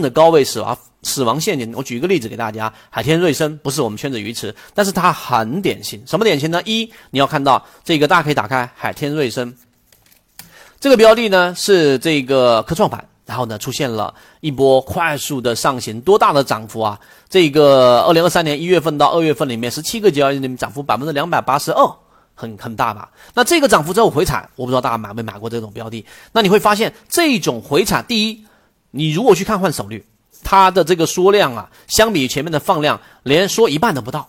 的高位死亡死亡陷阱。我举一个例子给大家，海天瑞声不是我们圈子鱼池，但是它很典型。什么典型呢？一，你要看到这个，大家可以打开海天瑞声，这个标的呢是这个科创板，然后呢出现了一波快速的上行，多大的涨幅啊？这个二零二三年一月份到二月份里面，十七个交易日里面涨幅百分之两百八十二。很很大吧？那这个涨幅之后回踩，我不知道大家买没买过这种标的。那你会发现，这种回踩，第一，你如果去看换手率，它的这个缩量啊，相比于前面的放量，连缩一半都不到，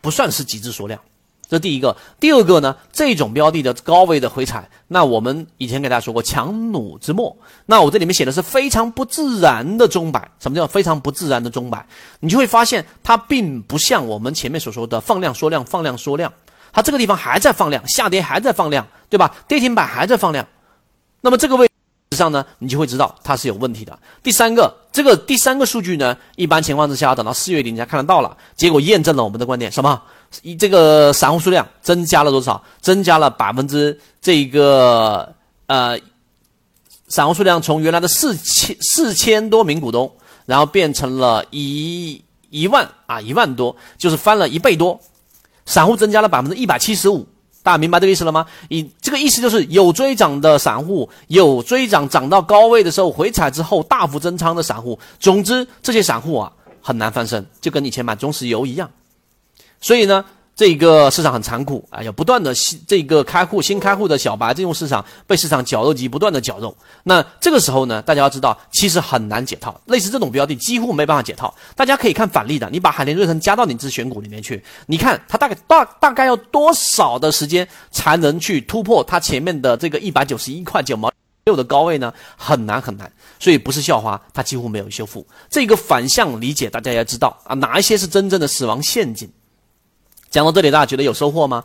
不算是极致缩量。这第一个。第二个呢，这种标的的高位的回踩，那我们以前给大家说过强弩之末。那我这里面写的是非常不自然的钟摆。什么叫非常不自然的钟摆？你就会发现，它并不像我们前面所说的放量缩量，放量缩量。它这个地方还在放量，下跌还在放量，对吧？跌停板还在放量，那么这个位上呢，你就会知道它是有问题的。第三个，这个第三个数据呢，一般情况之下等到四月底你才看得到了，结果验证了我们的观点，什么？一这个散户数量增加了多少？增加了百分之这个呃，散户数量从原来的四千四千多名股东，然后变成了一一万啊一万多，就是翻了一倍多。散户增加了百分之一百七十五，大家明白这个意思了吗？你这个意思就是有追涨的散户，有追涨涨到高位的时候回踩之后大幅增仓的散户，总之这些散户啊很难翻身，就跟以前买中石油一样。所以呢。这个市场很残酷啊，要不断的新这个开户新开户的小白进入市场，被市场绞肉机不断的绞肉。那这个时候呢，大家要知道，其实很难解套。类似这种标的，几乎没办法解套。大家可以看反例的，你把海天瑞声加到你自选股里面去，你看它大概大大概要多少的时间才能去突破它前面的这个一百九十一块九毛六的高位呢？很难很难。所以不是校花，它几乎没有修复。这个反向理解，大家要知道啊，哪一些是真正的死亡陷阱？讲到这里，大家觉得有收获吗？